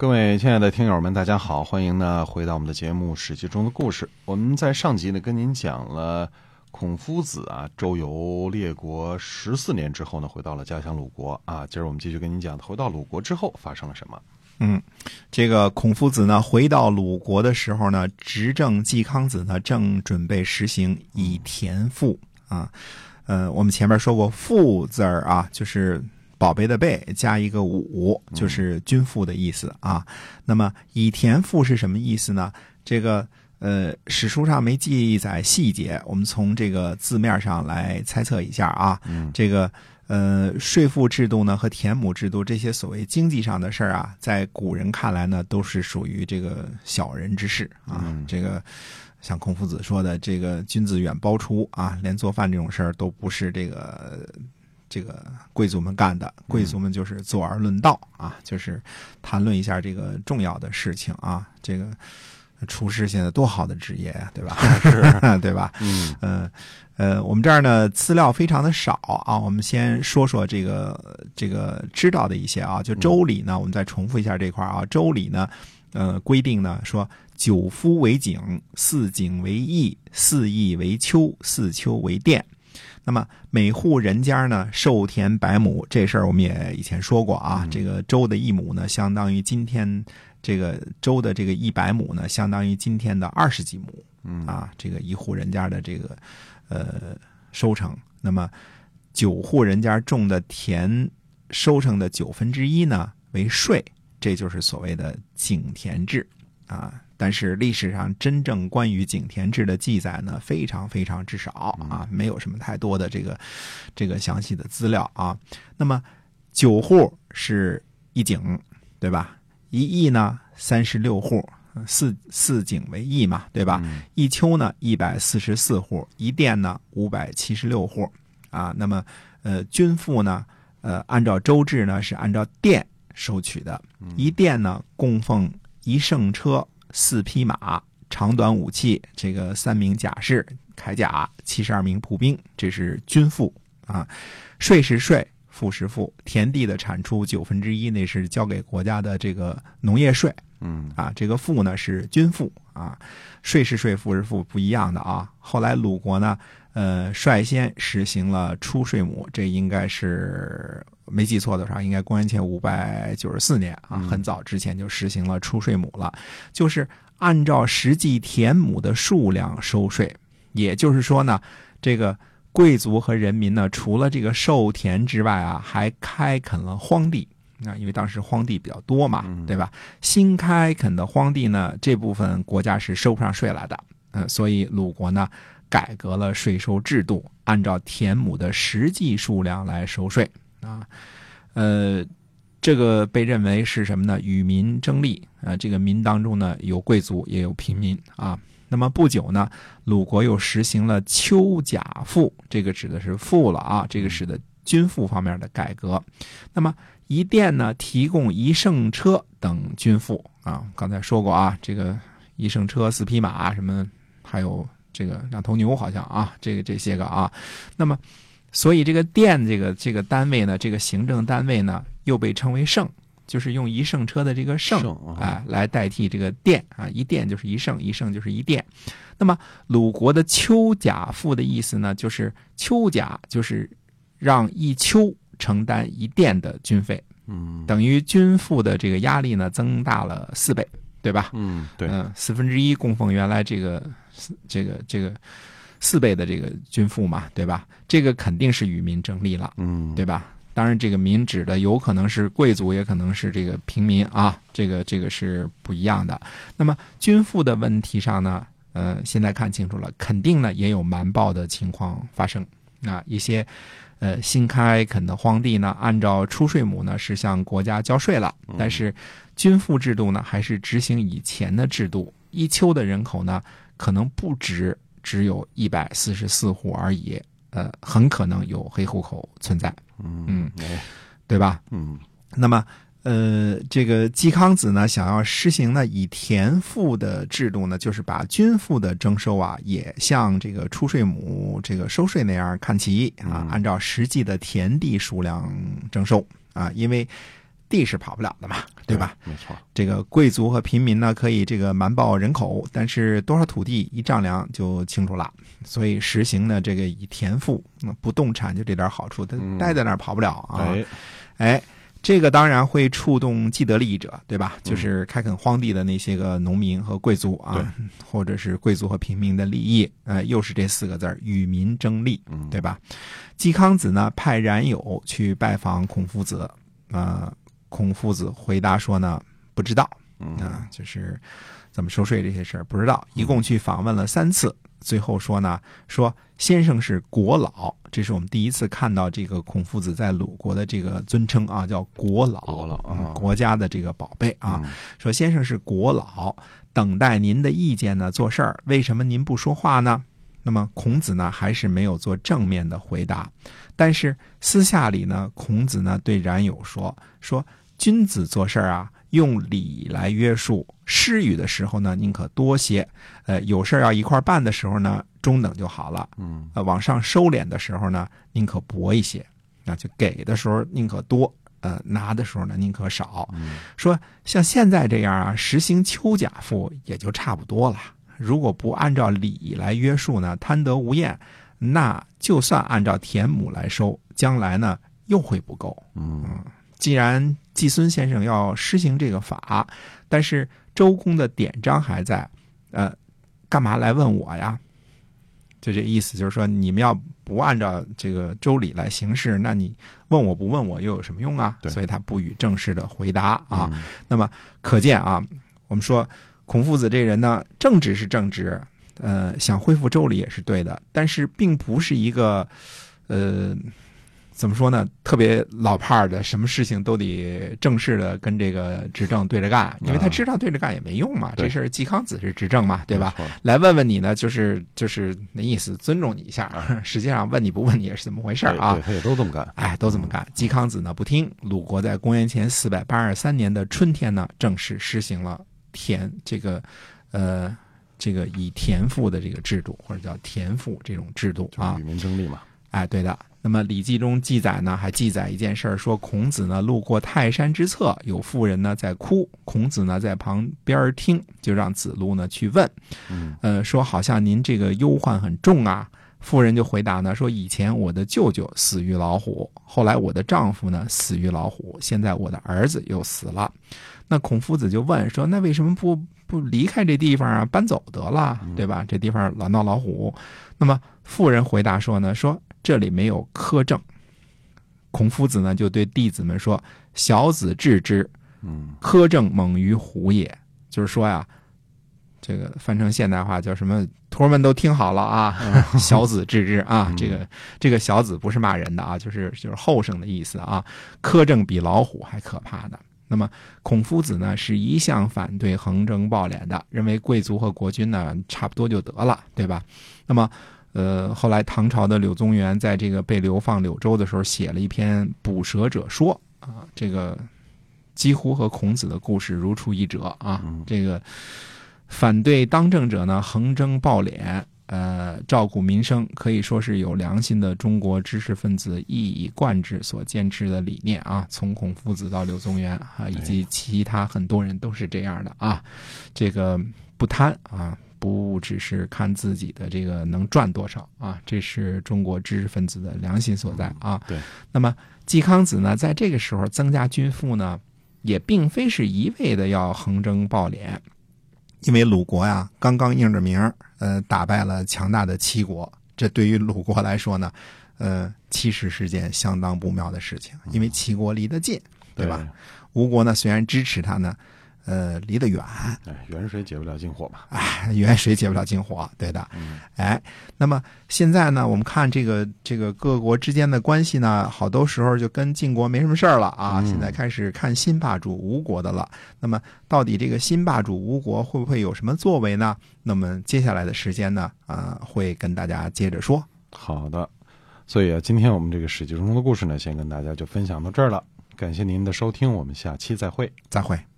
各位亲爱的听友们，大家好，欢迎呢回到我们的节目《史记》中的故事。我们在上集呢跟您讲了孔夫子啊周游列国十四年之后呢回到了家乡鲁国啊，今儿我们继续跟您讲回到鲁国之后发生了什么。嗯，这个孔夫子呢回到鲁国的时候呢，执政季康子呢正准备实行以田赋啊，呃，我们前面说过赋字儿啊，就是。宝贝的贝加一个五，就是军赋的意思啊。那么以田赋是什么意思呢？这个呃史书上没记载细节，我们从这个字面上来猜测一下啊。这个呃税赋制度呢和田亩制度这些所谓经济上的事儿啊，在古人看来呢都是属于这个小人之事啊。这个像孔夫子说的，这个君子远庖厨啊，连做饭这种事儿都不是这个。这个贵族们干的，贵族们就是坐而论道啊，就是谈论一下这个重要的事情啊。这个厨师现在多好的职业呀，对吧？是，对吧？嗯呃呃，我们这儿呢资料非常的少啊，我们先说说这个这个知道的一些啊。就周礼呢，我们再重复一下这块啊。周礼呢，呃，规定呢说九夫为井，四井为邑，四邑为丘，四丘为殿。那么每户人家呢授田百亩，这事儿我们也以前说过啊。这个周的一亩呢，相当于今天这个周的这个一百亩呢，相当于今天的二十几亩。嗯啊，这个一户人家的这个呃收成，那么九户人家种的田收成的九分之一呢为税，这就是所谓的井田制啊。但是历史上真正关于井田制的记载呢，非常非常之少啊，没有什么太多的这个这个详细的资料啊。那么九户是一井，对吧？一邑呢三十六户，四四井为邑嘛，对吧？一丘呢一百四十四户，一殿呢五百七十六户啊。那么呃均赋呢，呃按照周制呢是按照殿收取的，一殿呢供奉一圣车。四匹马，长短武器，这个三名甲士，铠甲，七十二名步兵，这是军赋啊。税是税，赋是赋，田地的产出九分之一，那是交给国家的这个农业税。嗯啊，这个赋呢是军赋啊，税是税，赋是赋，不一样的啊。后来鲁国呢，呃，率先实行了出税亩，这应该是没记错的话，应该公元前五百九十四年啊，很早之前就实行了出税亩了，就是按照实际田亩的数量收税。也就是说呢，这个贵族和人民呢，除了这个授田之外啊，还开垦了荒地。那，因为当时荒地比较多嘛，对吧？新开垦的荒地呢，这部分国家是收不上税来的。嗯，所以鲁国呢改革了税收制度，按照田亩的实际数量来收税。啊，呃，这个被认为是什么呢？与民争利。啊，这个民当中呢有贵族也有平民啊。那么不久呢，鲁国又实行了丘甲赋，这个指的是赋了啊，这个是的军赋方面的改革。那么一殿呢，提供一乘车等军赋啊。刚才说过啊，这个一乘车、四匹马什么，还有这个两头牛，好像啊，这个这些个啊。那么，所以这个殿这个这个单位呢，这个行政单位呢，又被称为乘，就是用一乘车的这个乘啊来代替这个殿啊。一殿就是一乘，一乘就是一殿。那么鲁国的丘甲赋的意思呢，就是丘甲就是让一丘。承担一殿的军费，嗯，等于军赋的这个压力呢增大了四倍，对吧？嗯，对，嗯，四分之一供奉原来这个这个这个四倍的这个军赋嘛，对吧？这个肯定是与民争利了，嗯，对吧？当然，这个民指的有可能是贵族，也可能是这个平民啊，这个这个是不一样的。那么军赋的问题上呢，呃，现在看清楚了，肯定呢也有瞒报的情况发生那，一些。呃，新开垦的荒地呢，按照出税亩呢是向国家交税了，但是军赋制度呢还是执行以前的制度。一丘的人口呢，可能不止只有一百四十四户而已，呃，很可能有黑户口存在，嗯对吧？嗯。那么，呃，这个季康子呢，想要实行呢以田赋的制度呢，就是把均赋的征收啊，也像这个出税亩这个收税那样看齐啊，嗯。按照实际的田地数量征收。啊，因为地是跑不了的嘛，对吧？？没错，这个贵族和平民呢，可以这个瞒报人口，但是多少土地一丈量就清楚了。所以实行呢这个以田赋，不动产就这点好处，它嗯待在那儿跑不了啊。哎，哎，这个当然会触动既得利益者，对吧？嗯就是开垦荒地的那些个农民和贵族啊，或者是贵族和平民的利益，呃，又是这四个字儿与民争利，嗯，对吧？季康子呢派冉有去拜访孔夫子，呃，孔夫子回答说呢不知道。嗯。啊、就是怎么收税这些事儿不知道，一共去访问了三次，最后说呢说先生是国老，这是我们第一次看到这个孔夫子在鲁国的这个尊称啊，叫国老，国老啊嗯国家的这个宝贝啊。嗯。说先生是国老，等待您的意见呢做事儿，为什么您不说话呢？那么孔子呢还是没有做正面的回答，但是私下里呢，孔子呢对冉有说说君子做事儿啊，用礼来约束，施予的时候呢，宁可多些，呃，有事儿要一块儿办的时候呢，中等就好了，嗯。呃，往上收敛的时候呢，宁可薄一些，那就给的时候宁可多，呃，拿的时候呢宁可少。嗯。说像现在这样啊，实行丘甲赋也就差不多了。如果不按照礼来约束呢，贪得无厌，那就算按照田亩来收，将来呢又会不够。嗯既然季孙先生要施行这个法，但是周公的典章还在，呃，干嘛来问我呀？就这意思，就是说你们要不按照这个周礼来行事，那你问我不问我又有什么用啊？对所以他不予正式的回答啊。嗯那么可见啊，我们说孔夫子这人呢，正直是正直，呃，想恢复周礼也是对的，但是并不是一个，呃，怎么说呢，特别老派儿的，什么事情都得正式的跟这个执政对着干，因为他知道对着干也没用嘛，啊这事儿季康子是执政嘛，对吧？？来问问你呢，就是就是那意思，尊重你一下，实际上问你不问你也是怎么回事啊他也都这么干。哎，都这么干。季康子呢不听，鲁国在公元前四百八十三年的春天呢，正式实行了田这个，呃，这个以田赋的这个制度，或者叫田赋这种制度啊。与民争利嘛。哎，对的。那么《礼记》中记载呢，还记载一件事儿，说孔子呢路过泰山之侧，有妇人呢在哭，孔子呢在旁边儿听，就让子路呢去问，嗯呃，说好像您这个忧患很重啊。妇人就回答呢，说以前我的舅舅死于老虎，后来我的丈夫呢死于老虎，现在我的儿子又死了。那孔夫子就问说，那为什么不不离开这地方啊，搬走得了，对吧？这地方老闹老虎。那么妇人回答说呢，说这里没有苛政。孔夫子呢就对弟子们说：“小子治之，嗯苛政猛于虎也。”就是说呀，这个翻成现代话叫什么？徒儿们都听好了啊！小子治之啊嗯，这个这个小子不是骂人的啊，就是就是后生的意思啊。苛政比老虎还可怕呢。那么孔夫子呢是一向反对横征暴敛的，认为贵族和国君呢差不多就得了，对吧？那么。呃，后来唐朝的柳宗元在这个被流放柳州的时候，写了一篇《捕蛇者说》啊，这个几乎和孔子的故事如出一辙啊。嗯这个反对当政者呢，横征暴敛，呃，照顾民生，可以说是有良心的中国知识分子一以贯之所坚持的理念啊。从孔夫子到柳宗元啊，以及其他很多人都是这样的啊。这个不贪啊。不只是看自己的这个能赚多少啊，这是中国知识分子的良心所在啊。对。那么季康子呢，在这个时候增加军赋呢，也并非是一味的要横征暴敛，因为鲁国呀刚刚应着名儿，呃，打败了强大的齐国，这对于鲁国来说呢，呃，其实是件相当不妙的事情，因为齐国离得近，对吧？？吴国呢虽然支持他呢，呃，离得远，哎，远水解不了近火嘛。哎，远水解不了近火，对的。嗯哎，那么现在呢，我们看这个这个各国之间的关系呢，好多时候就跟晋国没什么事儿了啊。嗯现在开始看新霸主吴国的了。那么，到底这个新霸主吴国会不会有什么作为呢？那么接下来的时间呢，啊、会跟大家接着说。好的，所以啊，今天我们这个《史记》中的故事呢，先跟大家就分享到这儿了。感谢您的收听，我们下期再会。再会。